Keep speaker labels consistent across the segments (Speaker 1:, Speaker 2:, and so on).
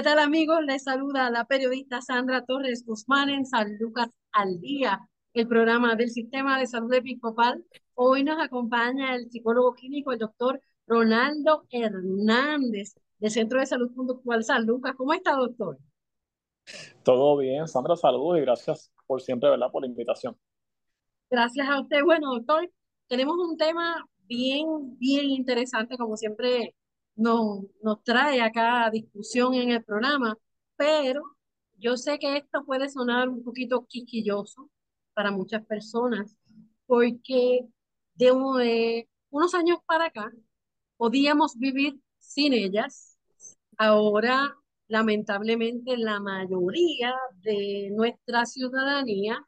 Speaker 1: ¿Qué tal amigos? Les saluda la periodista Sandra Torres Guzmán en San Lucas al Día, el programa del Sistema de Salud Episcopal. Hoy nos acompaña el psicólogo clínico, el doctor Ronaldo Hernández, del Centro de Salud Conductual San Lucas. ¿Cómo está, doctor?
Speaker 2: Todo bien, Sandra, saludos y gracias por siempre, ¿verdad?, por la invitación.
Speaker 1: Gracias a usted. Bueno, doctor, tenemos un tema bien, bien interesante, como siempre nos, nos trae acá discusión en el programa, pero yo sé que esto puede sonar un poquito quisquilloso para muchas personas, porque de, unos años para acá podíamos vivir sin ellas. Ahora, lamentablemente, la mayoría de nuestra ciudadanía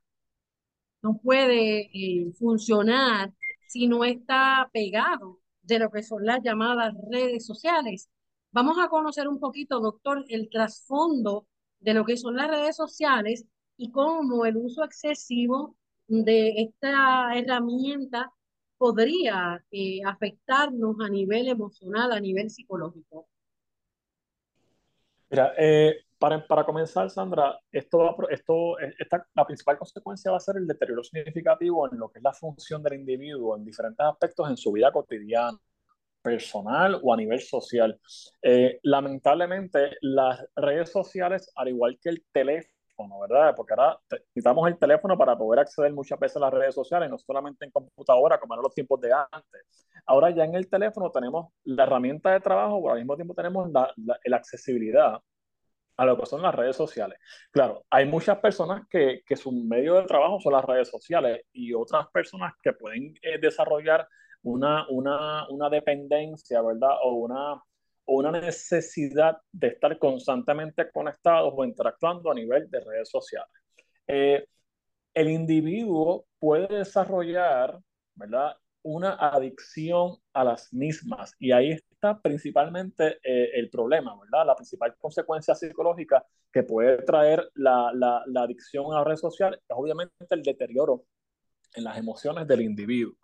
Speaker 1: no puede eh, funcionar si no está pegado de lo que son las llamadas redes sociales. Vamos a conocer un poquito, doctor, el trasfondo de lo que son las redes sociales y cómo el uso excesivo de esta herramienta podría eh, afectarnos a nivel emocional, a nivel psicológico.
Speaker 2: Mira, eh, para, para, comenzar, Sandra, esto, va, esto esta, la principal consecuencia va a ser el deterioro significativo en lo que es la función del individuo en diferentes aspectos en su vida cotidiana, personal o a nivel social. Eh, lamentablemente, las redes sociales, al igual que el teléfono, ¿verdad? Porque ahora necesitamos el teléfono para poder acceder muchas veces a las redes sociales, no solamente en computadora, como eran los tiempos de antes. Ahora ya en el teléfono tenemos la herramienta de trabajo, pero al mismo tiempo tenemos la, la, accesibilidad a lo que son las redes sociales. Claro, hay muchas personas que, que su medio de trabajo son las redes sociales y otras personas que pueden eh, desarrollar una, una, una dependencia, ¿verdad? O una, una necesidad de estar constantemente conectados o interactuando a nivel de redes sociales. Eh, el individuo puede desarrollar, ¿verdad? Una adicción a las mismas y ahí está principalmente eh, el problema, ¿verdad? La principal consecuencia psicológica que puede traer la, la, la adicción a las redes sociales es obviamente el deterioro en las emociones del individuo.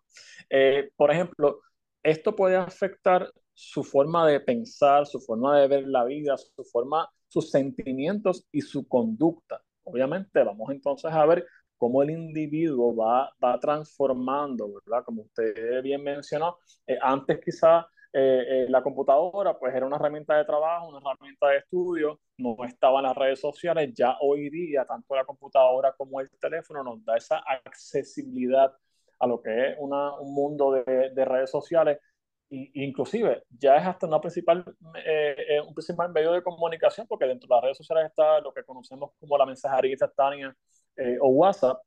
Speaker 2: Eh, por ejemplo, esto puede afectar su forma de pensar, su forma de ver la vida, su forma, sus sentimientos y su conducta. Obviamente, vamos entonces a ver cómo el individuo va, va transformando, ¿verdad? Como usted bien mencionó, eh, antes quizá eh, la computadora pues era una herramienta de trabajo, una herramienta de estudio, no estaba en las redes sociales, ya hoy día tanto la computadora como el teléfono nos da esa accesibilidad a lo que es una, un mundo de, de redes sociales. Y, inclusive ya es hasta una principal, eh, eh, un principal medio de comunicación porque dentro de las redes sociales está lo que conocemos como la mensajería instantánea eh, o WhatsApp,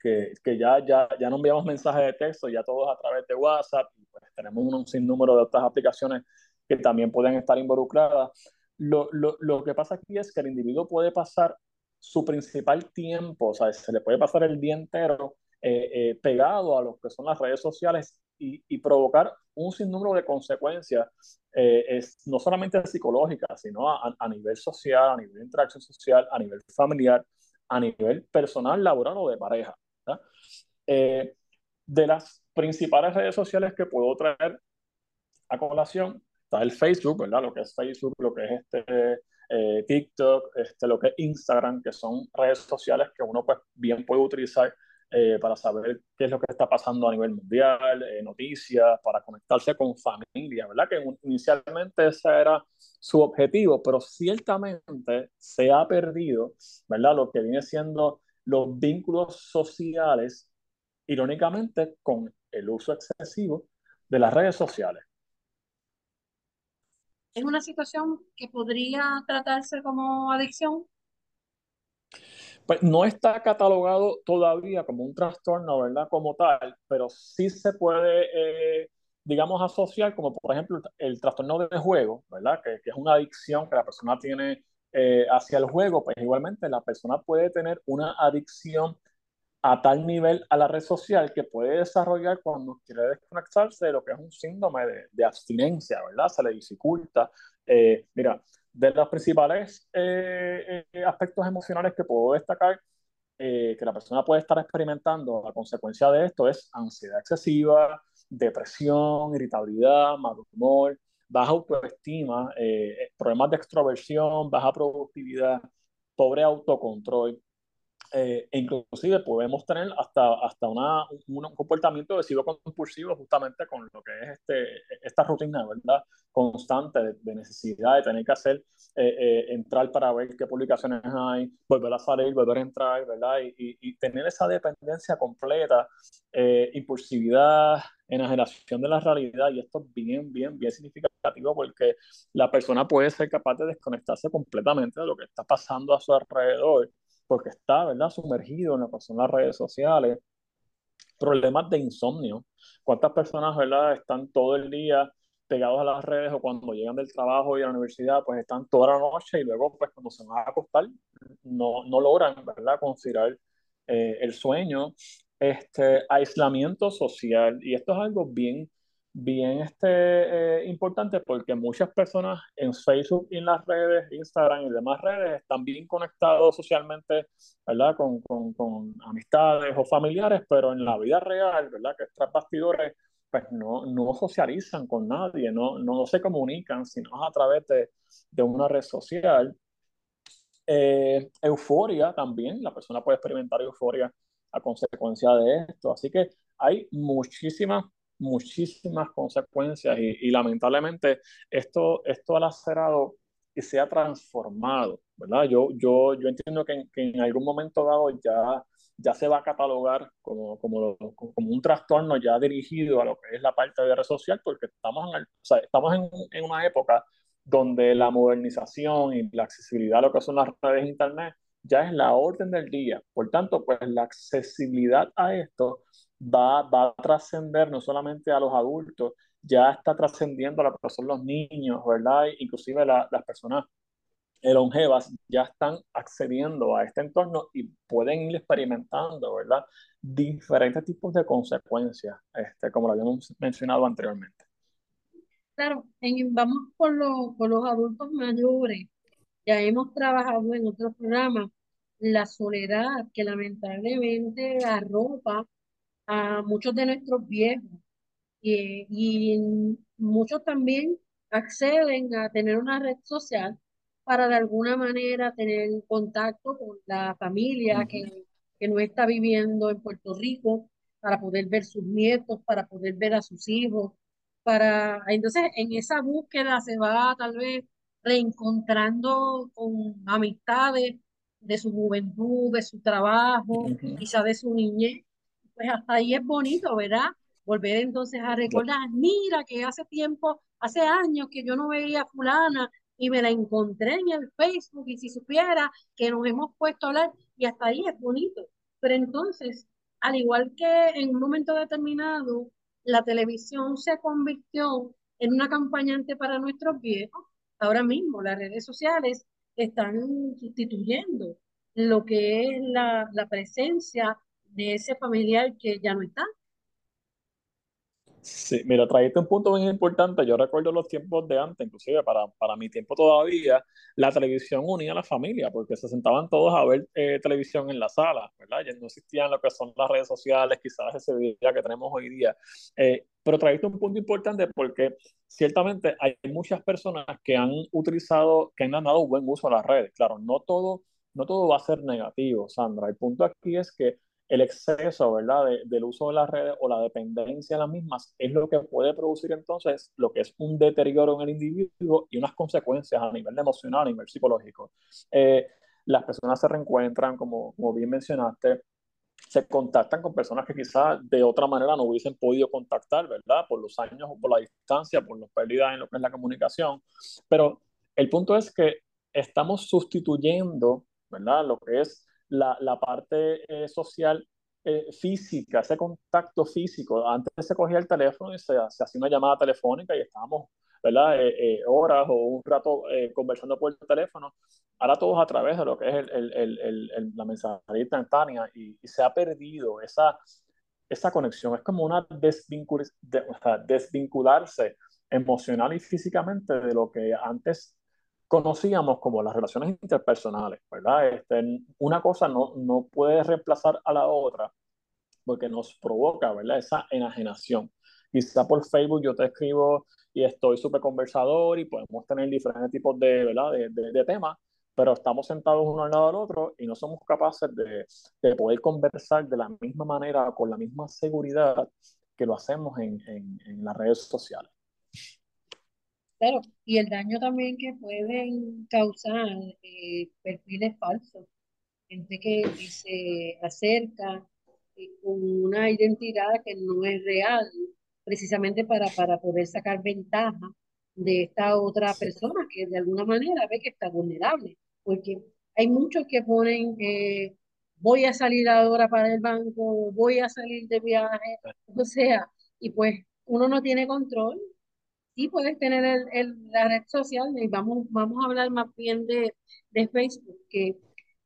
Speaker 2: que, que, ya, ya, ya no enviamos mensajes de texto, ya todos a través de WhatsApp, y pues tenemos un, sinnúmero de otras aplicaciones que también pueden estar involucradas. Lo, lo, lo que pasa aquí es que el individuo puede pasar su principal tiempo, o sea, se le puede pasar el día entero eh, eh, pegado a lo que son las redes sociales y, y provocar un sinnúmero de consecuencias, eh, es, no solamente psicológicas, sino a, a, nivel social, a nivel de interacción social, a nivel familiar, a nivel personal, laboral o de pareja. Eh, de las principales redes sociales que puedo traer a colación está el Facebook, ¿verdad? Lo que es Facebook, lo que es este eh, TikTok, este, lo que es Instagram, que son redes sociales que uno pues bien puede utilizar eh, para saber qué es lo que está pasando a nivel mundial, eh, noticias, para conectarse con familia, ¿verdad? Que inicialmente ese era su objetivo, pero ciertamente se ha perdido, ¿verdad? Lo que viene siendo los vínculos sociales, irónicamente, con el uso excesivo de las redes sociales.
Speaker 1: ¿Es una situación que podría tratarse como adicción?
Speaker 2: pues no está catalogado todavía como un trastorno, ¿verdad? Como tal, pero sí se puede, eh, digamos, asociar como por ejemplo el, trastorno de juego, ¿verdad? Que, que, es una adicción que la persona tiene eh, hacia el juego, pues igualmente la persona puede tener una adicción a tal nivel a la red social que puede desarrollar cuando quiere desconectarse de lo que es un síndrome de, abstinencia, ¿verdad? Se le dificulta. Eh, mira, de los principales eh, eh, aspectos emocionales que puedo destacar que la persona puede estar experimentando a consecuencia de esto es ansiedad excesiva, depresión, irritabilidad, mal humor, baja autoestima, problemas de extroversión, baja productividad, pobre autocontrol, eh, e inclusive podemos tener hasta, hasta una, un comportamiento lesivo compulsivo justamente con lo que es este, esta rutina, ¿verdad? Constante de, necesidad de tener que hacer, eh, eh, entrar para ver qué publicaciones hay, volver a salir, volver a entrar, ¿verdad? Y, y, tener esa dependencia completa, impulsividad, enajenación de la realidad, y esto es bien, bien, bien significativo porque la persona puede ser capaz de desconectarse completamente de lo que está pasando a su alrededor porque está, ¿verdad?, sumergido en lo que son las redes sociales. Problemas de insomnio. ¿Cuántas personas, ¿verdad?, están todo el día pegados a las redes o cuando llegan del trabajo y a la universidad, pues están toda la noche y luego, pues cuando se van a acostar, no, no logran, ¿verdad?, conciliar eh, el sueño. Este, aislamiento social. Y esto es algo bien bien este, eh, importante porque muchas personas en Facebook y en las redes, Instagram y demás redes están bien conectados socialmente, ¿verdad? Con, con, con amistades o familiares, pero en la vida real, ¿verdad? Que estas bastidores, pues no, no socializan con nadie, no, no se comunican, sino a través de, de una red social. Eh, euforia también, la persona puede experimentar euforia a consecuencia de esto. Así que hay muchísimas muchísimas consecuencias y, lamentablemente esto, esto ha lacerado y se ha transformado, ¿verdad? Yo, yo, yo entiendo que, en algún momento dado ya, ya se va a catalogar como, como, como, un trastorno ya dirigido a lo que es la parte de red social, porque estamos en, estamos en, en una época donde la modernización y la accesibilidad a lo que son las redes de Internet ya es la orden del día. Por tanto, pues la accesibilidad a esto va, va a trascender no solamente a los adultos, ya está trascendiendo a lo que son los niños, ¿verdad? Inclusive las personas longevas ya están accediendo a este entorno y pueden ir experimentando, ¿verdad? Diferentes tipos de consecuencias, este, como lo habíamos mencionado anteriormente.
Speaker 1: Claro, vamos por, por los adultos mayores. Ya hemos trabajado en otros programas la soledad que lamentablemente arropa a muchos de nuestros viejos. Y, muchos también acceden a tener una red social para de alguna manera tener contacto con la familia que, que no está viviendo en Puerto Rico, para poder ver sus nietos, para poder ver a sus hijos, para entonces en esa búsqueda se va tal vez reencontrando con amistades de su juventud, de su trabajo, quizá de su niñez, pues hasta ahí es bonito, ¿verdad? Volver entonces a recordar, mira que hace tiempo, hace años que yo no veía a fulana y me la encontré en el Facebook y si supiera que nos hemos puesto a hablar y hasta ahí es bonito. Pero entonces, al igual que en un momento determinado, la televisión se convirtió en una acompañante para nuestros viejos, ahora mismo las redes sociales están sustituyendo lo que es la, la presencia de ese familiar que ya no está.
Speaker 2: Sí, mira, trajiste un punto muy importante. Yo recuerdo los tiempos de antes, inclusive para, para mi tiempo todavía, la televisión unía a la familia, porque se sentaban todos a ver eh, televisión en la sala, ¿verdad? Ya no existían lo que son las redes sociales, quizás ese día que tenemos hoy día. Eh, pero trajiste un punto importante porque ciertamente hay muchas personas que han utilizado, que han dado buen uso a las redes. Claro, no todo, no todo va a ser negativo, Sandra. El punto aquí es que el exceso, ¿verdad?, del uso de las redes o la dependencia de las mismas es lo que puede producir entonces lo que es un deterioro en el individuo y unas consecuencias a nivel emocional, a nivel psicológico. Eh, las personas se reencuentran, como, como bien mencionaste, se contactan con personas que quizás de otra manera no hubiesen podido contactar, ¿verdad? Por los años o por la distancia, por las pérdidas en lo que es la comunicación. Pero el punto es que estamos sustituyendo, ¿verdad? Lo que es la, la parte eh, social eh, física, ese contacto físico. Antes se cogía el teléfono y se, hacía una llamada telefónica y estábamos, ¿verdad? Eh, horas o un rato conversando por el teléfono. Ahora todos a través de lo que es el, el, el, la mensajería instantánea y, se ha perdido esa, esa conexión. Es como una desvincul de, desvincularse emocional y físicamente de lo que antes conocíamos como las relaciones interpersonales, ¿verdad? Este, una cosa no, no puede reemplazar a la otra porque nos provoca, ¿verdad? Esa enajenación. Quizá por Facebook yo te escribo y estoy súper conversador y podemos tener diferentes tipos de, ¿verdad? De, de, temas, pero estamos sentados uno al lado del otro y no somos capaces de, de, poder conversar de la misma manera, con la misma seguridad que lo hacemos en, en, en las redes sociales.
Speaker 1: Claro, y el daño también que pueden causar eh, perfiles falsos, gente que, se acerca eh, con una identidad que no es real, precisamente para, para poder sacar ventaja de esta otra persona que de alguna manera ve que está vulnerable, porque hay muchos que ponen, eh, voy a salir ahora para el banco, voy a salir de viaje, o sea, y pues uno no tiene control sí puedes tener el, la red social y vamos, vamos a hablar más bien de, de Facebook, que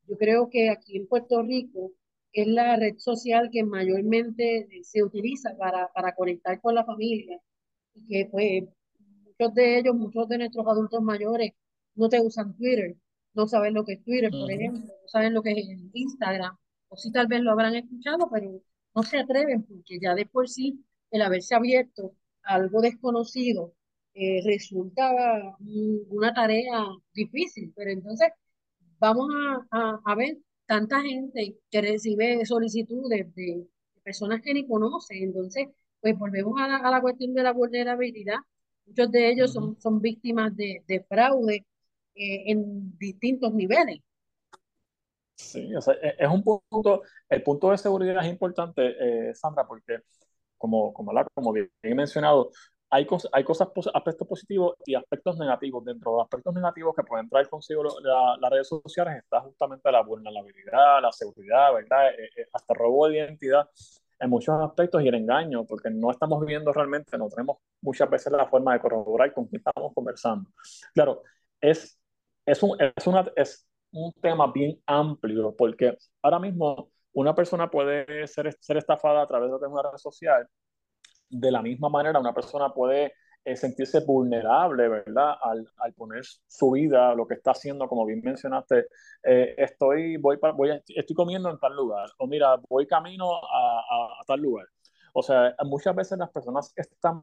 Speaker 1: yo creo que aquí en Puerto Rico es la red social que mayormente se utiliza para, para conectar con la familia y que pues muchos de ellos, muchos de nuestros adultos mayores no te usan Twitter, no saben lo que es Twitter, por ejemplo, no saben lo que es Instagram, o sí tal vez lo habrán escuchado, pero no se atreven porque ya de por sí el haberse abierto algo desconocido eh, resulta una tarea difícil, pero entonces vamos a, a, ver tanta gente que recibe solicitudes de, personas que ni conocen, entonces pues volvemos a la, a la cuestión de la vulnerabilidad. Muchos de ellos son, son víctimas de, de fraude eh, en distintos niveles.
Speaker 2: Sí, o sea, e, es un punto, el punto de seguridad es importante, eh, Sandra, porque como, como, la, como bien he mencionado, hay, cosas, hay cosas, aspectos positivos y aspectos negativos. Dentro de los aspectos negativos que pueden traer consigo las redes sociales está justamente la vulnerabilidad, la seguridad, ¿verdad? Eh, eh, hasta robo de identidad en muchos aspectos y el engaño, porque no estamos viendo realmente, no tenemos muchas veces la forma de corroborar con quién estamos conversando. Claro, es, es, un, es, una, es un tema bien amplio, porque ahora mismo una persona puede ser, ser estafada a través de una red social de la misma manera una persona puede eh, sentirse vulnerable, ¿verdad? Al, al, poner su vida, lo que está haciendo, como bien mencionaste, eh, estoy, voy, voy estoy comiendo en tal lugar, o mira, voy camino a, a, tal lugar. O sea, muchas veces las personas están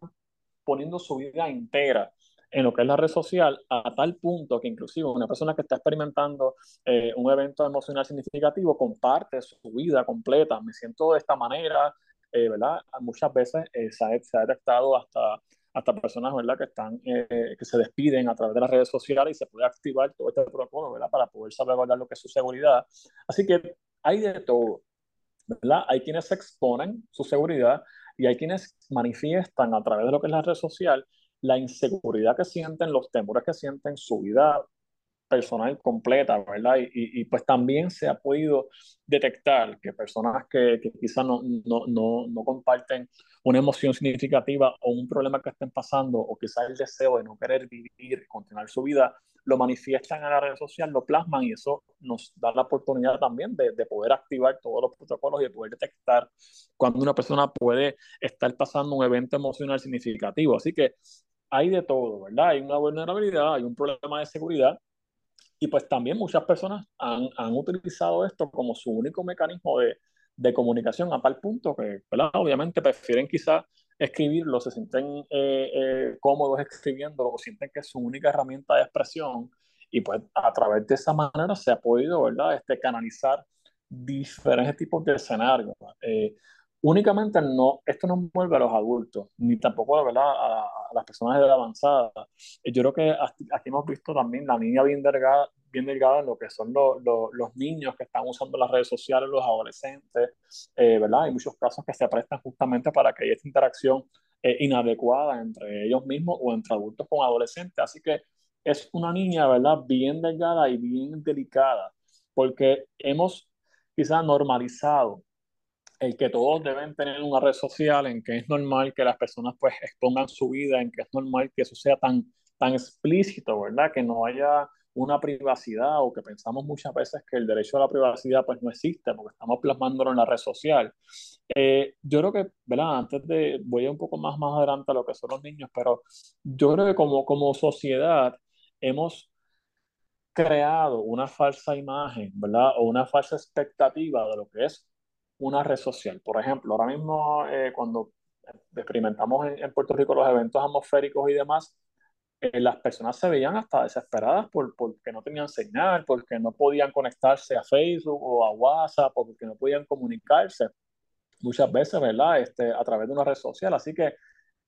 Speaker 2: poniendo su vida entera en lo que es la red social a tal punto que inclusive una persona que está experimentando eh, un evento emocional significativo comparte su vida completa. Me siento de esta manera, eh, ¿verdad? Muchas veces eh, se, ha, se, ha, detectado hasta, hasta personas, ¿verdad? Que, están, eh, que se despiden a través de las redes sociales y se puede activar todo este protocolo, ¿verdad? Para poder salvaguardar lo que es su seguridad. Así que hay de todo, ¿verdad? Hay quienes exponen su seguridad y hay quienes manifiestan a través de lo que es la red social la inseguridad que sienten, los temores que sienten, su vida personal completa, ¿verdad? Y, y, pues también se ha podido detectar que personas que, que quizás no, no, no, no, comparten una emoción significativa o un problema que estén pasando o quizás el deseo de no querer vivir, continuar su vida, lo manifiestan en la red social, lo plasman y eso nos da la oportunidad también de, de poder activar todos los protocolos y de poder detectar cuando una persona puede estar pasando un evento emocional significativo. Así que hay de todo, ¿verdad? Hay una vulnerabilidad, hay un problema de seguridad y pues también muchas personas han, han utilizado esto como su único mecanismo de, de comunicación a tal punto que. Obviamente prefieren quizás escribirlo, se sienten eh, eh, cómodos escribiéndolo o sienten que es su única herramienta de expresión y pues a través de esa manera se ha podido, ¿verdad? Este, canalizar diferentes tipos de escenarios. Eh, únicamente no, esto no envuelve a los adultos, ni tampoco ¿verdad? A, a, las personas de edad avanzada. Yo creo que aquí hemos visto también la niña bien delgada, bien delgada en lo que son los, los, niños que están usando las redes sociales, los adolescentes, eh, ¿verdad? Hay muchos casos que se prestan justamente para que haya esta interacción eh, inadecuada entre ellos mismos o entre adultos con adolescentes. Así que es una niña, ¿verdad? Bien delgada y bien delicada, porque hemos quizás normalizado el que todos deben tener una red social, en que es normal que las personas pues expongan su vida, en que es normal que eso sea tan, tan explícito, ¿verdad? Que no haya una privacidad o que pensamos muchas veces que el derecho a la privacidad pues no existe porque estamos plasmándolo en la red social. Eh, yo creo que, ¿verdad? Antes de, voy a un poco más, más adelante a lo que son los niños, pero yo creo que como, como sociedad hemos creado una falsa imagen, ¿verdad? O una falsa expectativa de lo que es una red social. Por ejemplo, ahora mismo eh, cuando experimentamos en, en, Puerto Rico los eventos atmosféricos y demás, eh, las personas se veían hasta desesperadas por, porque no tenían señal, porque no podían conectarse a Facebook o a WhatsApp, porque no podían comunicarse muchas veces, ¿verdad? Este, a través de una red social. Así que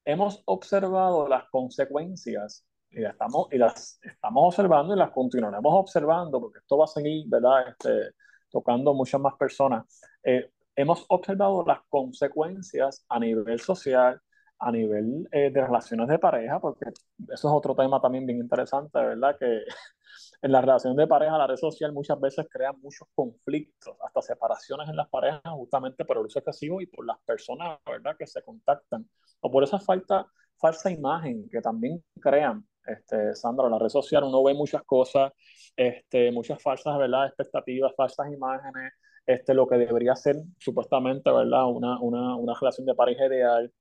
Speaker 2: hemos observado las consecuencias y las estamos, y las estamos observando y las continuaremos observando porque esto va a seguir, ¿verdad? Este, tocando muchas más personas. Eh, hemos observado las consecuencias a nivel social, a nivel eh, de relaciones de pareja, porque eso es otro tema también bien interesante, ¿verdad? Que en las relaciones de pareja la red social muchas veces crea muchos conflictos, hasta separaciones en las parejas, justamente por el uso excesivo y por las personas, ¿verdad? Que se contactan, o por esa falta, falsa imagen que también crean. Este, Sandra, en la red social uno ve muchas cosas, este, muchas falsas, ¿verdad? Expectativas, falsas imágenes, este, lo que debería ser supuestamente, ¿verdad? Una, una, una relación de pareja ideal,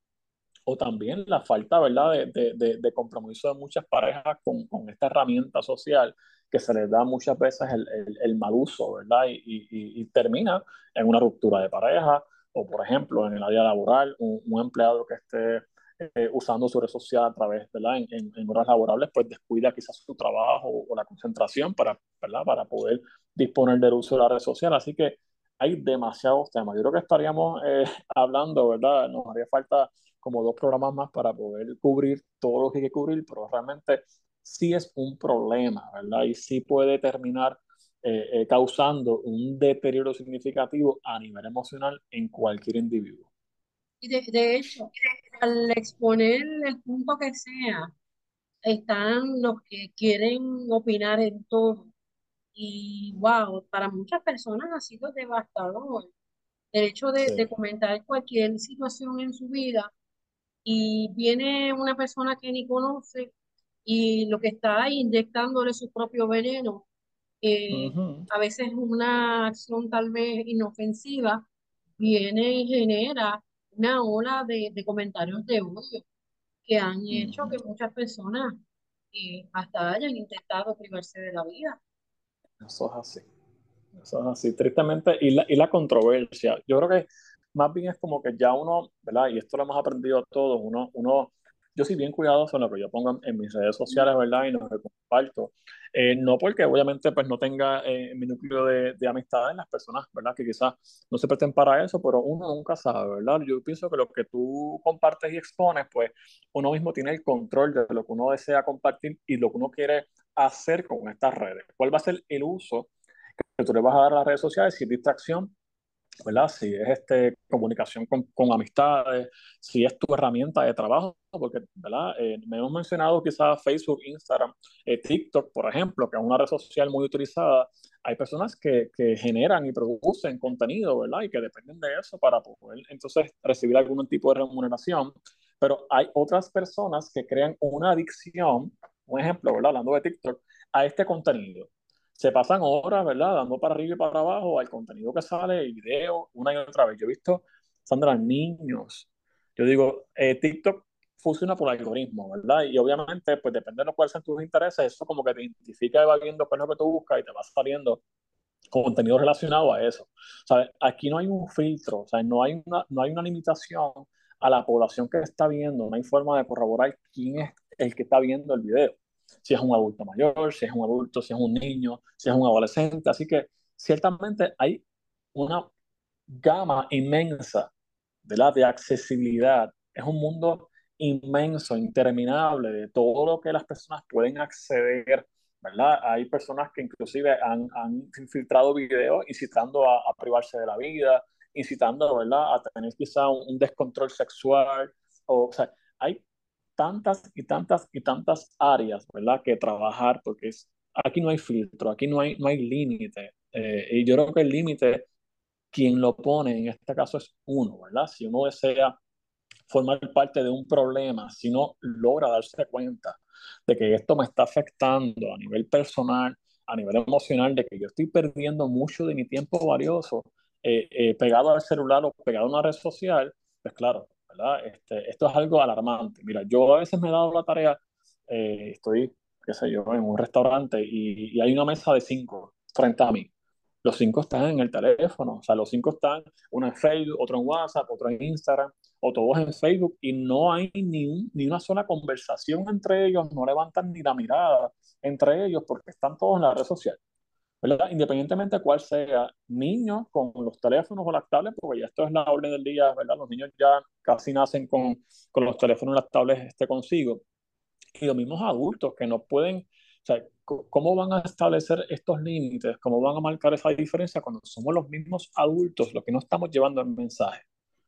Speaker 2: o también la falta, ¿verdad?, de, de, de compromiso de muchas parejas con, con, esta herramienta social que se les da muchas veces el, el, el mal uso, ¿verdad? Y, y, y, termina en una ruptura de pareja, o por ejemplo, en el área laboral, un, un empleado que esté eh, usando su red social a través, ¿verdad? En, en, en, horas laborables, pues descuida quizás su trabajo o, la concentración para, ¿verdad? Para poder disponer del uso de la red social. Así que hay demasiados temas. Yo creo que estaríamos eh, hablando, ¿verdad? Nos haría falta como dos programas más para poder cubrir todo lo que hay que cubrir, pero realmente sí es un problema, ¿verdad? Y sí puede terminar eh, eh, causando un deterioro significativo a nivel emocional en cualquier individuo.
Speaker 1: Y de, de hecho, al exponer el punto que sea, están los que quieren opinar en todo. Y wow, para muchas personas ha sido devastador el hecho de,
Speaker 2: Sí.
Speaker 1: de comentar cualquier situación en su vida y viene una persona que ni conoce y lo que está ahí inyectándole su propio veneno, eh, a veces una acción tal vez inofensiva, viene y genera una ola de, de comentarios de odio que han hecho que muchas personas eh, hasta hayan intentado privarse de la vida.
Speaker 2: Eso es así. Eso es así, tristemente. Y la, y la controversia. Yo creo que más bien es como que ya uno, ¿verdad? Y esto lo hemos aprendido todos, uno, uno, yo soy bien cuidadoso en lo que yo pongo en, en mis redes sociales, ¿verdad? Y lo que comparto. Eh, no porque obviamente pues no tenga eh, mi núcleo de, de amistades las personas, ¿verdad? Que quizás no se presten para eso, pero uno nunca sabe, ¿verdad? Yo pienso que lo que tú compartes y expones, pues uno mismo tiene el control de lo que uno desea compartir y lo que uno quiere hacer con estas redes. ¿Cuál va a ser el uso? que tú le vas a dar a las redes sociales, si es distracción, ¿verdad? Si es este, comunicación con, con amistades, si es tu herramienta de trabajo, porque, ¿verdad? Eh, me hemos mencionado quizás Facebook, Instagram, eh, TikTok, por ejemplo, que es una red social muy utilizada. Hay personas que, que, generan y producen contenido, ¿verdad? Y que dependen de eso para poder entonces recibir algún tipo de remuneración. Pero hay otras personas que crean una adicción, un ejemplo, ¿verdad? Hablando de TikTok, a este contenido se pasan horas, ¿verdad? Dando para arriba y para abajo al contenido que sale, el video, una y otra vez. Yo he visto, Sandra, niños. Yo digo, eh, TikTok funciona por algoritmo, ¿verdad? Y obviamente, pues depende de cual sean tus intereses, eso como que te identifica y va viendo qué es lo que tú buscas y te va saliendo contenido relacionado a eso. ¿Sabes? Aquí no hay un filtro, sea, no hay una, no hay una limitación a la población que está viendo, no hay forma de corroborar quién es el que está viendo el video si es un adulto mayor, si es un adulto, si es un niño, si es un adolescente. Así que ciertamente hay una gama inmensa de, la, de accesibilidad. Es un mundo inmenso, interminable, de todo lo que las personas pueden acceder. ¿verdad? Hay personas que inclusive han, han filtrado videos incitando a, a, privarse de la vida, incitando ¿verdad? a tener quizá un, un descontrol sexual. O, o sea, hay tantas y tantas y tantas áreas, ¿verdad? Que trabajar, porque es, aquí no hay filtro, aquí no hay, no hay límite. Eh, y yo creo que el límite quien lo pone en este caso es uno, ¿verdad? Si uno desea formar parte de un problema, si no logra darse cuenta de que esto me está afectando a nivel personal, a nivel emocional, de que yo estoy perdiendo mucho de mi tiempo valioso eh, eh, pegado al celular o pegado a una red social, pues claro, ¿verdad? Este, esto es algo alarmante. Mira, yo a veces me he dado la tarea, eh, estoy, qué sé yo, en un restaurante y, y hay una mesa de cinco frente a mí los cinco están en el teléfono, o sea, los cinco están, uno en Facebook, otro en WhatsApp, otro en Instagram, o todos en Facebook, y no hay ni, ni una sola conversación entre ellos, no levantan ni la mirada entre ellos porque están todos en la red social. ¿Verdad? Independientemente de cuál sea, niños con los teléfonos o las tablets, porque ya esto es la orden del día, ¿verdad? Los niños ya casi nacen con, con los teléfonos y las tablets este, consigo. Y los mismos adultos que no pueden, o sea, ¿cómo van a establecer estos límites? ¿Cómo van a marcar esa diferencia cuando somos los mismos adultos los que no estamos llevando el mensaje?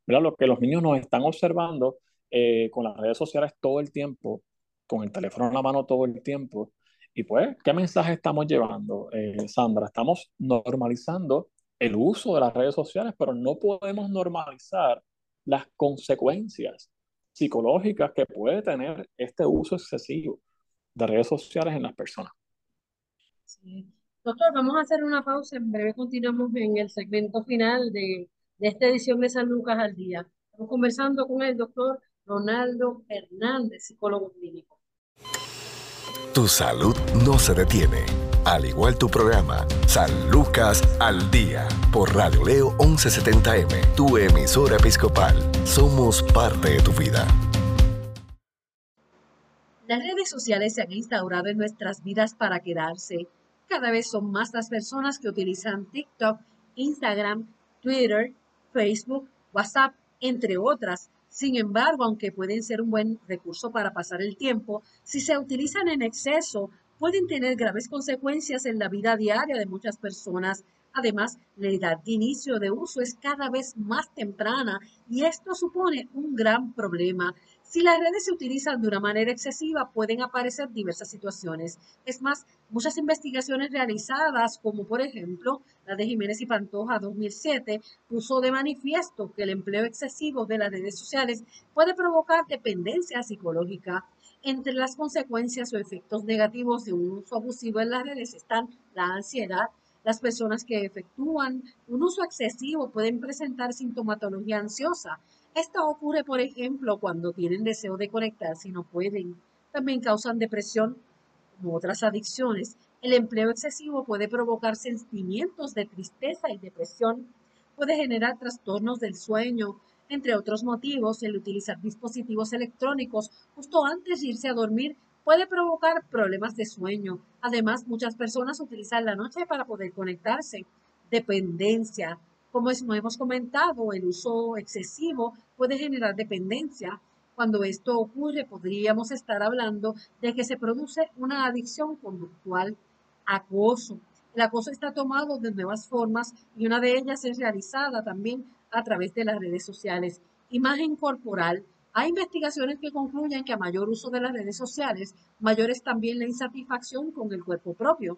Speaker 2: ¿Verdad? Lo que los niños nos están observando eh, con las redes sociales todo el tiempo, con el teléfono en la mano todo el tiempo. Y pues, ¿qué mensaje estamos llevando, eh, Sandra? Estamos normalizando el uso de las redes sociales, pero no podemos normalizar las consecuencias psicológicas que puede tener este uso excesivo de redes sociales en las personas.
Speaker 1: Doctor, vamos a hacer una pausa. En breve continuamos en el segmento final de, de esta edición de San Lucas al Día. Estamos conversando con el doctor Ronaldo Hernández, psicólogo clínico.
Speaker 3: Tu salud no se detiene. Al igual tu programa, San Lucas al Día, por Radio Leo 1170M, tu emisora episcopal. Somos parte de tu vida.
Speaker 1: Las redes sociales se han instaurado en nuestras vidas para quedarse. Cada vez son más las personas que utilizan TikTok, Instagram, Twitter, Facebook, WhatsApp, entre otras. Sin embargo, aunque pueden ser un buen recurso para pasar el tiempo, si se utilizan en exceso, pueden tener graves consecuencias en la vida diaria de muchas personas. Además, la edad de inicio de uso es cada vez más temprana y esto supone un gran problema. Si las redes se utilizan de una manera excesiva, pueden aparecer diversas situaciones. Es más, muchas investigaciones realizadas, como por ejemplo la de Jiménez y Pantoja 2007, puso de manifiesto que el empleo excesivo de las redes sociales puede provocar dependencia psicológica. Entre las consecuencias o efectos negativos de un uso abusivo en las redes están la ansiedad, las personas que efectúan un uso excesivo pueden presentar sintomatología ansiosa, esto ocurre, por ejemplo, cuando tienen deseo de conectarse y no pueden. También causan depresión, como otras adicciones. El empleo excesivo puede provocar sentimientos de tristeza y depresión. Puede generar trastornos del sueño, entre otros motivos, el utilizar dispositivos electrónicos justo antes de irse a dormir puede provocar problemas de sueño. Además, muchas personas utilizan la noche para poder conectarse. Dependencia, como hemos comentado, el uso excesivo puede generar dependencia. Cuando esto ocurre, podríamos estar hablando de que se produce una adicción conductual, acoso. El acoso está tomado de nuevas formas y una de ellas es realizada también a través de las redes sociales. Imagen corporal. Hay investigaciones que concluyen que a mayor uso de las redes sociales, mayor es también la insatisfacción con el cuerpo propio.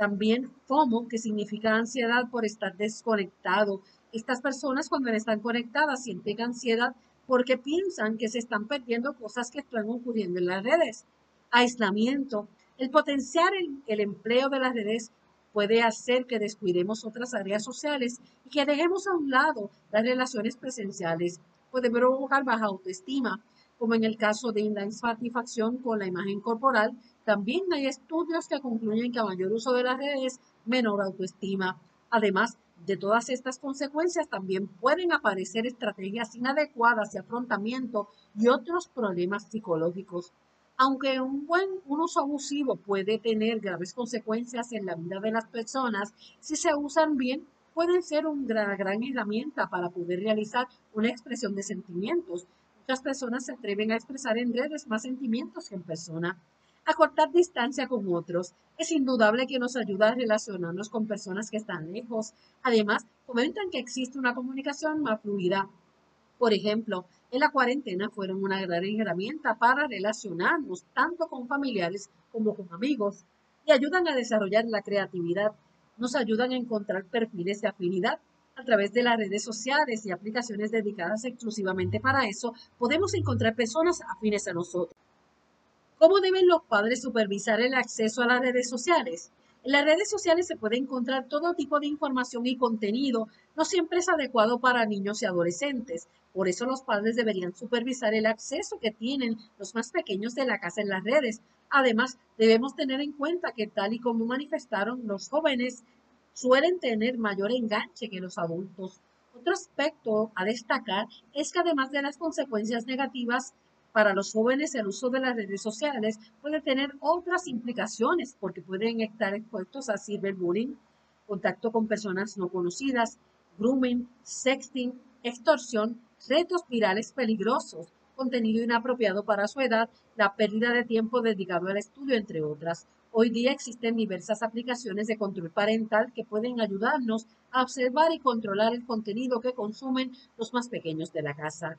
Speaker 1: También FOMO, que significa ansiedad por estar desconectado. Estas personas cuando están conectadas sienten ansiedad porque piensan que se están perdiendo cosas que están ocurriendo en las redes. Aislamiento. El potenciar el, el empleo de las redes puede hacer que descuidemos otras áreas sociales y que dejemos a un lado las relaciones presenciales. Puede provocar baja autoestima, como en el caso de insatisfacción con la imagen corporal también hay estudios que concluyen que a mayor uso de las redes, menor autoestima. Además de todas estas consecuencias, también pueden aparecer estrategias inadecuadas de afrontamiento y otros problemas psicológicos. Aunque un buen uso abusivo puede tener graves consecuencias en la vida de las personas, si se usan bien, pueden ser una gran herramienta para poder realizar una expresión de sentimientos. Muchas personas se atreven a expresar en redes más sentimientos que en persona cortar distancia con otros. Es indudable que nos ayuda a relacionarnos con personas que están lejos. Además, comentan que existe una comunicación más fluida. Por ejemplo, en la cuarentena fueron una gran herramienta para relacionarnos tanto con familiares como con amigos y ayudan a desarrollar la creatividad. Nos ayudan a encontrar perfiles de afinidad a través de las redes sociales y aplicaciones dedicadas exclusivamente para eso, podemos encontrar personas afines a nosotros. ¿Cómo deben los padres supervisar el acceso a las redes sociales? En las redes sociales se puede encontrar todo tipo de información y contenido, no siempre es adecuado para niños y adolescentes. Por eso los padres deberían supervisar el acceso que tienen los más pequeños de la casa en las redes. Además, debemos tener en cuenta que tal y como manifestaron los jóvenes, suelen tener mayor enganche que los adultos. Otro aspecto a destacar es que además de las consecuencias negativas para los jóvenes el uso de las redes sociales puede tener otras implicaciones porque pueden estar expuestos a cyberbullying, contacto con personas no conocidas, grooming, sexting, extorsión, retos virales peligrosos, contenido inapropiado para su edad, la pérdida de tiempo dedicado al estudio, entre otras. Hoy día existen diversas aplicaciones de control parental que pueden ayudarnos a observar y controlar el contenido que consumen los más pequeños de la casa.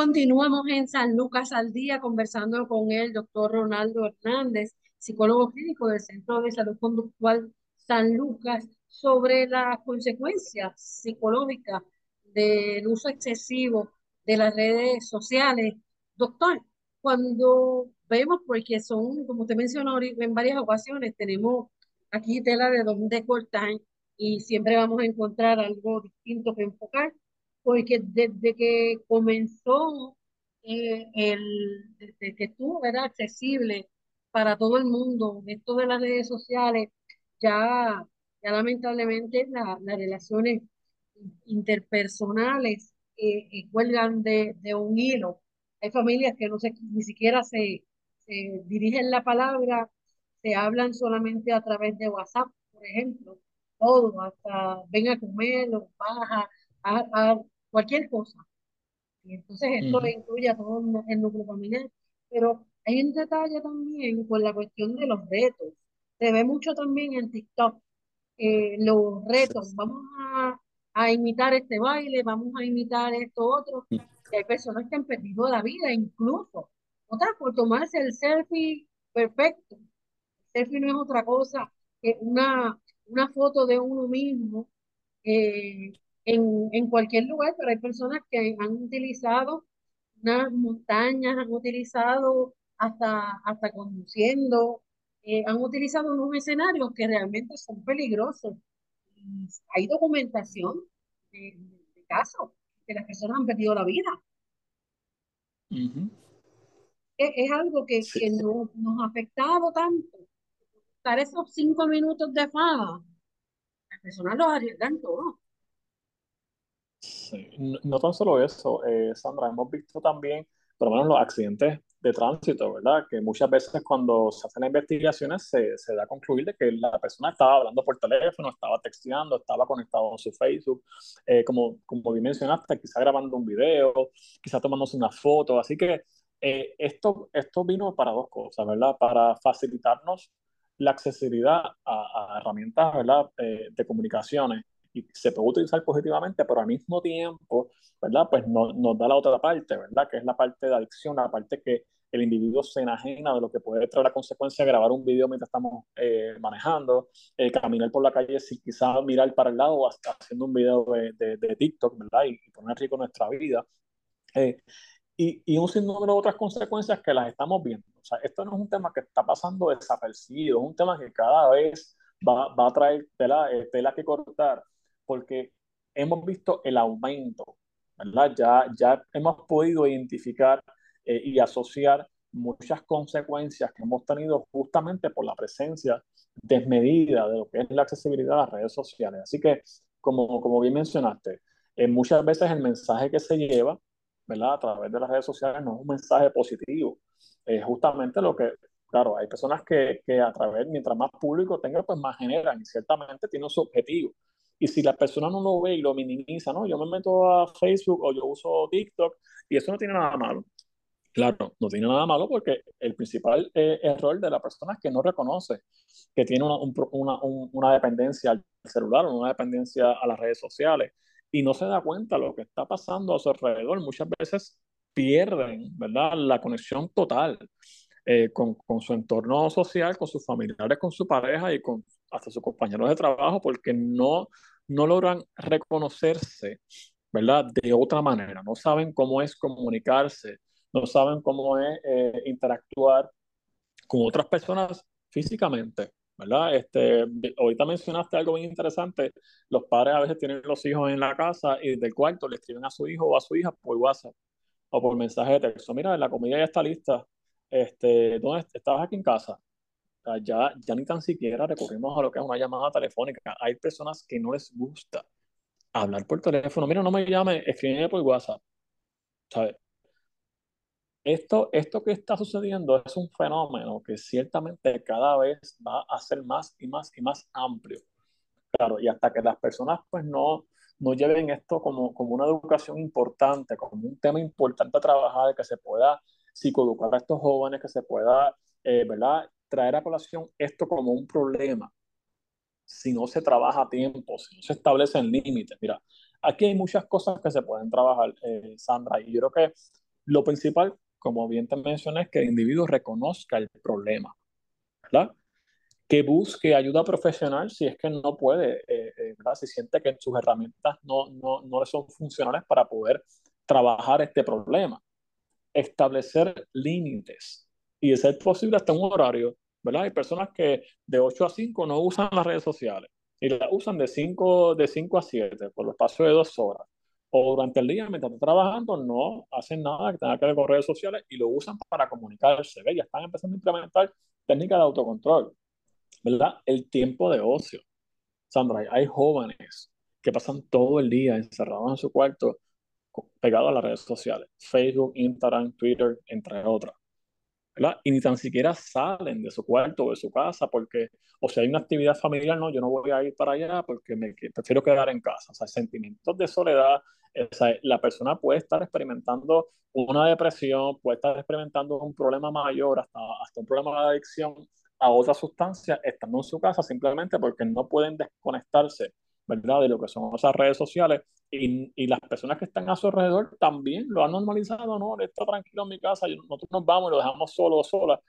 Speaker 1: Continuamos en San Lucas al día conversando con el doctor Ronaldo Hernández, psicólogo clínico del Centro de Salud Conductual San Lucas, sobre las consecuencias psicológicas del uso excesivo de las redes sociales. Doctor, cuando vemos, porque son, como usted mencionó en varias ocasiones, tenemos aquí tela de donde cortar y siempre vamos a encontrar algo distinto que enfocar porque desde que comenzó eh, el, desde que estuvo era accesible para todo el mundo, esto de las redes sociales, ya, ya lamentablemente las relaciones interpersonales eh, eh, cuelgan de, de, un hilo. Hay familias que no se, ni siquiera se, se, dirigen la palabra, se hablan solamente a través de WhatsApp, por ejemplo, todo, hasta ven a comer, o baja, a, a, cualquier cosa. Y entonces esto incluye a todo el núcleo familiar. Pero hay un detalle también con la cuestión de los retos. Se ve mucho también en TikTok eh, los retos. Vamos a, a, imitar este baile, vamos a imitar esto otro. Y hay personas que han perdido la vida, incluso. Otras por tomarse el selfie perfecto. El selfie no es otra cosa que una, una foto de uno mismo eh, en, en cualquier lugar, pero hay personas que han utilizado unas montañas, han utilizado hasta, hasta conduciendo, eh, han utilizado unos escenarios que realmente son peligrosos. hay documentación de, de casos que las personas han perdido la vida. es, es, algo que, que no, nos ha afectado tanto. Estar esos cinco minutos de fama, las personas los arriesgan todo.
Speaker 2: Sí. No, tan solo eso, eh, Sandra, hemos visto también, por lo menos los accidentes de tránsito, ¿verdad? Que muchas veces cuando se hacen investigaciones se, se, da a concluir de que la persona estaba hablando por teléfono, estaba texteando, estaba conectado a su Facebook, eh, como, como bien mencionaste, quizá grabando un video, quizá tomándose una foto. Así que eh, esto, esto vino para dos cosas, ¿verdad? Para facilitarnos la accesibilidad a, a herramientas, ¿verdad? de comunicaciones se puede utilizar positivamente, pero al mismo tiempo, ¿verdad? Pues no, nos da la otra parte, ¿verdad? Que es la parte de adicción, la parte que el individuo se enajena de lo que puede traer la consecuencia de grabar un video mientras estamos eh, manejando, eh, caminar por la calle sin quizás mirar para el lado o hasta haciendo un video de, de, TikTok, ¿verdad? Y, poner rico nuestra vida. Eh, y, y, un sinnúmero de otras consecuencias que las estamos viendo. O sea, esto no es un tema que está pasando desapercibido, es un tema que cada vez va, va a traer tela, tela que cortar porque hemos visto el aumento, ¿verdad? Ya, ya hemos podido identificar eh, y asociar muchas consecuencias que hemos tenido justamente por la presencia desmedida de lo que es la accesibilidad a las redes sociales. Así que, como, como bien mencionaste, eh, muchas veces el mensaje que se lleva, ¿verdad? A través de las redes sociales no es un mensaje positivo. Es justamente lo que, claro, hay personas que, que a través, mientras más público tenga, pues más generan y ciertamente tienen su objetivo Y si la persona no lo ve y lo minimiza, no, yo me meto a Facebook o yo uso TikTok y eso no tiene nada malo. Claro, no tiene nada malo porque el principal eh, error de la persona es que no reconoce que tiene una, una, una, dependencia al celular o una dependencia a las redes sociales y no se da cuenta de lo que está pasando a su alrededor. Muchas veces pierden, ¿verdad? La conexión total eh, con, con, su entorno social, con sus familiares, con su pareja y con hasta sus compañeros de trabajo porque no, no logran reconocerse, ¿verdad? De otra manera, no saben cómo es comunicarse, no saben cómo es eh, interactuar con otras personas físicamente, ¿verdad? Este, ahorita mencionaste algo bien interesante, los padres a veces tienen los hijos en la casa y del cuarto le escriben a su hijo o a su hija por WhatsApp o por mensaje de texto, mira, la comida ya está lista, este, ¿dónde estabas aquí en casa? Ya, ya ni tan siquiera recurrimos a lo que es una llamada telefónica. Hay personas que no les gusta hablar por teléfono. Mira, no me llame, escríbeme por WhatsApp. ¿Sabes? Esto, esto que está sucediendo es un fenómeno que ciertamente cada vez va a ser más y más y más amplio. Claro, y hasta que las personas pues no, no lleven esto como, como una educación importante, como un tema importante a trabajar, que se pueda psicoeducar a estos jóvenes, que se pueda, eh, ¿verdad? Traer a colación esto como un problema si no se trabaja a tiempo, si no se establecen límites. Mira, aquí hay muchas cosas que se pueden trabajar, eh, Sandra, y yo creo que lo principal, como bien te mencioné, es que el individuo reconozca el problema, ¿verdad? Que busque ayuda profesional si es que no puede, eh, eh, ¿verdad? Si siente que sus herramientas no, no, no son funcionales para poder trabajar este problema. Establecer límites, y de ser posible hasta un horario, ¿verdad? Hay personas que de 8 a 5 no usan las redes sociales y las usan de 5, de 5 a 7 por los pasos de dos horas. O durante el día, mientras están trabajando, no hacen nada que tenga que ver con redes sociales y lo usan para comunicarse. Ya están empezando a implementar técnicas de autocontrol, ¿verdad? El tiempo de ocio. Sandra, hay jóvenes que pasan todo el día encerrados en su cuarto pegados a las redes sociales, Facebook, Instagram, Twitter, entre otras. Y ni tan siquiera salen de su cuarto o de su casa porque, o sea, hay una actividad familiar, no, yo no voy a ir para allá porque me prefiero quedar en casa. O sea, sentimientos de soledad, la persona puede estar experimentando una depresión, puede estar experimentando un problema mayor, hasta, hasta un problema de adicción a otra sustancia, estando en su casa simplemente porque no pueden desconectarse ¿verdad? De lo que son esas redes sociales y, y, las personas que están a su alrededor también lo han normalizado, ¿no? Está tranquilo en mi casa, nosotros nos vamos y lo dejamos solo o sola.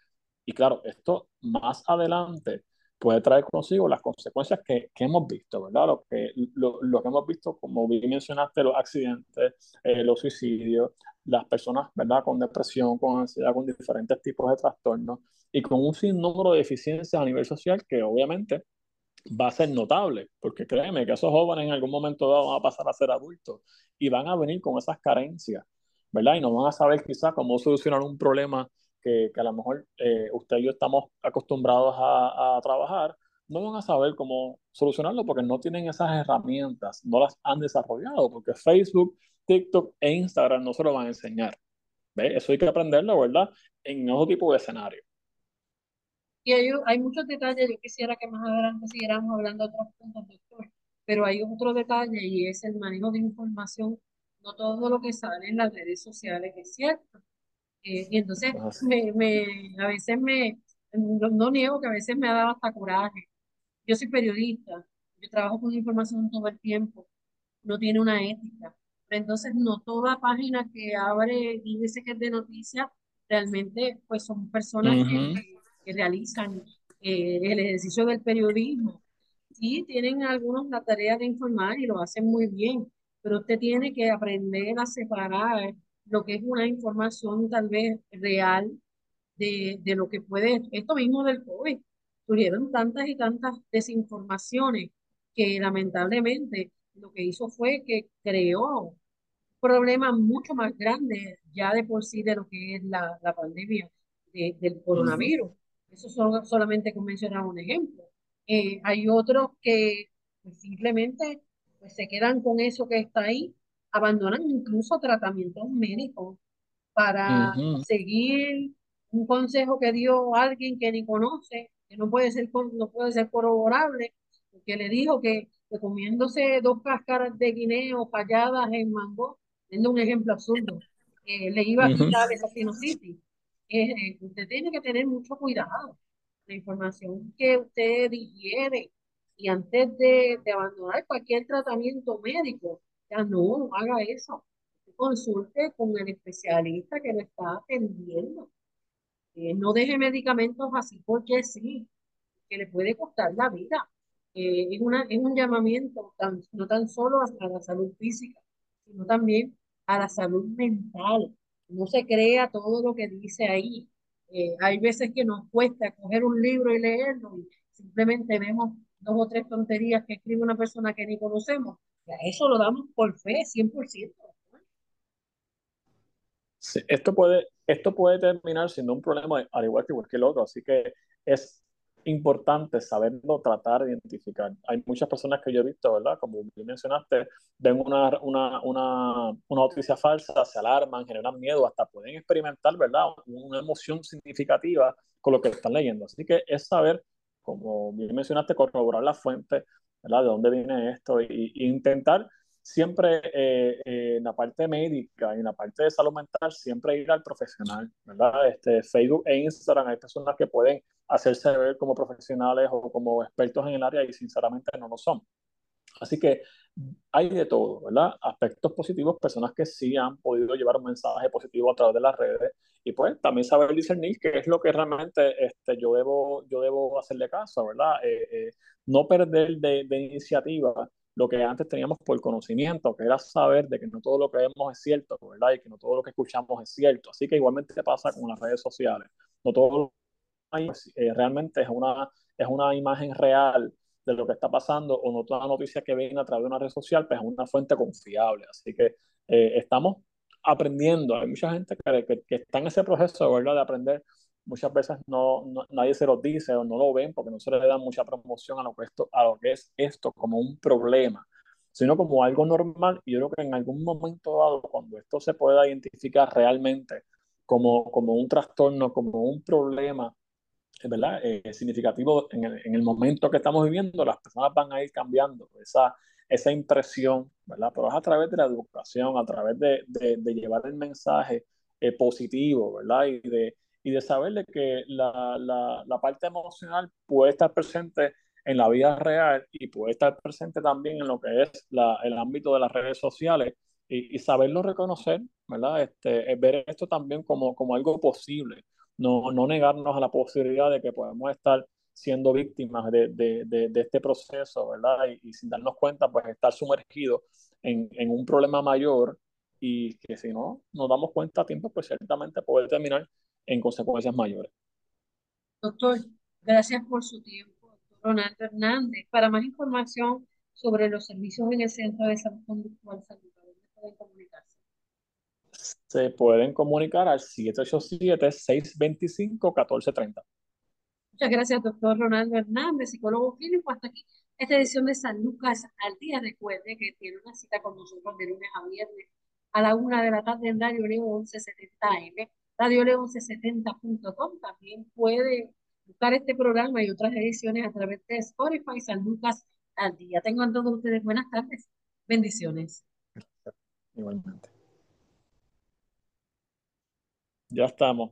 Speaker 2: Y claro, esto más adelante puede traer consigo las consecuencias que, que hemos visto, ¿verdad? Lo que, lo, lo, que hemos visto, como bien mencionaste, los accidentes, eh, los suicidios, las personas, ¿verdad? Con depresión, con ansiedad, con diferentes tipos de trastornos y con un sinnúmero de deficiencias a nivel social que obviamente va a ser notable, porque créeme que esos jóvenes en algún momento dado van a pasar a ser adultos y van a venir con esas carencias, ¿verdad? Y no van a saber quizás cómo solucionar un problema que, que a lo mejor eh, usted y yo estamos acostumbrados a, a, trabajar, no van a saber cómo solucionarlo porque no tienen esas herramientas, no las han desarrollado, porque Facebook, TikTok e Instagram no se lo van a enseñar. ¿Ve? Eso hay que aprenderlo, ¿verdad? En otro tipo de escenario.
Speaker 1: Y hay, hay muchos detalles, yo quisiera que más adelante siguiéramos hablando de otros puntos, doctor, pero hay otro detalle y es el manejo de información, no todo lo que sale en las redes sociales es cierto. Eh, y entonces, me, me, a veces me, no, niego que a veces me ha dado hasta coraje. Yo soy periodista, yo trabajo con información todo el tiempo, no tiene una ética. Pero entonces, no toda página que abre y dice que es de noticias, realmente, pues son personas que realizan eh, el ejercicio del periodismo. Sí, tienen algunos la tarea de informar y lo hacen muy bien, pero usted tiene que aprender a separar lo que es una información tal vez real de, de lo que puede, esto mismo del COVID. Tuvieron tantas y tantas desinformaciones que lamentablemente lo que hizo fue que creó problemas mucho más grandes ya de por sí de lo que es la, la pandemia del coronavirus. Eso son, solamente con mencionar un ejemplo. Eh, hay otros que pues, simplemente pues, se quedan con eso que está ahí, abandonan incluso tratamientos médicos para seguir un consejo que dio alguien que ni conoce, que no puede ser, no puede ser corroborable, porque que le dijo que, comiéndose dos cáscaras de guineo falladas en mango, siendo un ejemplo absurdo, eh, le iba a quitar esa sinusitis. Eh, usted tiene que tener mucho cuidado. La información que usted digiere y antes de, abandonar cualquier tratamiento médico, ya no, haga eso. Consulte con el especialista que lo está atendiendo. Eh, no deje medicamentos así porque sí, que le puede costar la vida. Eh, es, una, es un llamamiento tan, no tan solo a, la salud física, sino también a la salud mental. No se crea todo lo que dice ahí. Eh, hay veces que nos cuesta coger un libro y leerlo y simplemente vemos dos o tres tonterías que escribe una persona que ni conocemos. eso lo damos por fe, 100%
Speaker 2: esto, puede, esto puede terminar siendo un problema al igual que cualquier otro, así que es importante saberlo tratar, identificar. Hay muchas personas que yo he visto, ¿verdad? Como mencionaste, ven una, una, una, una noticia falsa, se alarman, generan miedo, hasta pueden experimentar, ¿verdad? Una emoción significativa con lo que están leyendo. Así que es saber, como bien mencionaste, corroborar la fuente, ¿verdad? De dónde viene esto e intentar siempre eh, eh, en la parte médica y en la parte de salud mental, siempre ir al profesional, ¿verdad? Este, Facebook e Instagram, hay personas que pueden hacerse ver como profesionales o como expertos en el área y sinceramente no lo son. Así que hay de todo, ¿verdad? Aspectos positivos, personas que sí han podido llevar un mensaje positivo a través de las redes y pues también saber discernir qué es lo que realmente este, yo, debo, yo debo hacerle caso, ¿verdad? Eh, no perder de, de iniciativa lo que antes teníamos por conocimiento, que era saber de que no todo lo que vemos es cierto, ¿verdad? Y que no todo lo que escuchamos es cierto. Así que igualmente pasa con las redes sociales. No todo pues, eh, realmente es una, es una imagen real de lo que está pasando o no toda noticia que viene a través de una red social pues es una fuente confiable. Así que eh, estamos aprendiendo. Hay mucha gente que, que, que, está en ese proceso, ¿verdad? De aprender muchas veces no, nadie se lo dice o no lo ven porque no se le da mucha promoción a lo que, esto, a lo que es esto como un problema, sino como algo normal. Y yo creo que en algún momento dado, cuando esto se pueda identificar realmente como, como un trastorno, como un problema, ¿verdad? Eh, significativo en el, en el, momento que estamos viviendo, las personas van a ir cambiando esa, esa impresión, ¿verdad? Pero es a través de la educación, a través de, de, de llevar el mensaje eh, positivo, ¿verdad? Y de, y de saber de que la, la, la, parte emocional puede estar presente en la vida real y puede estar presente también en lo que es la, el ámbito de las redes sociales y, y, saberlo reconocer, ¿verdad? Este, ver esto también como, como algo posible, no, no negarnos a la posibilidad de que podemos estar siendo víctimas de, de, de, este proceso, ¿verdad? Y, y, sin darnos cuenta, pues estar sumergidos en, en un problema mayor y que si no nos damos cuenta a tiempo, pues ciertamente puede terminar en consecuencias mayores.
Speaker 1: Doctor, gracias por su tiempo, doctor Ronaldo Hernández. Para más información sobre los servicios en el Centro de Salud Conductual ¿dónde pueden comunicarse?
Speaker 2: Se pueden comunicar al 787-625-1430.
Speaker 1: Muchas gracias, doctor Ronaldo Hernández, psicólogo clínico. Hasta aquí esta edición de San Lucas al día. Recuerde que tiene una cita con nosotros de lunes a viernes a la una de la tarde en Radio Leo 1170M radioleon60.com. También puede buscar este programa y otras ediciones a través de Spotify, San Lucas al día. Tengan todos ustedes buenas tardes. Bendiciones.
Speaker 2: Igualmente. Ya estamos.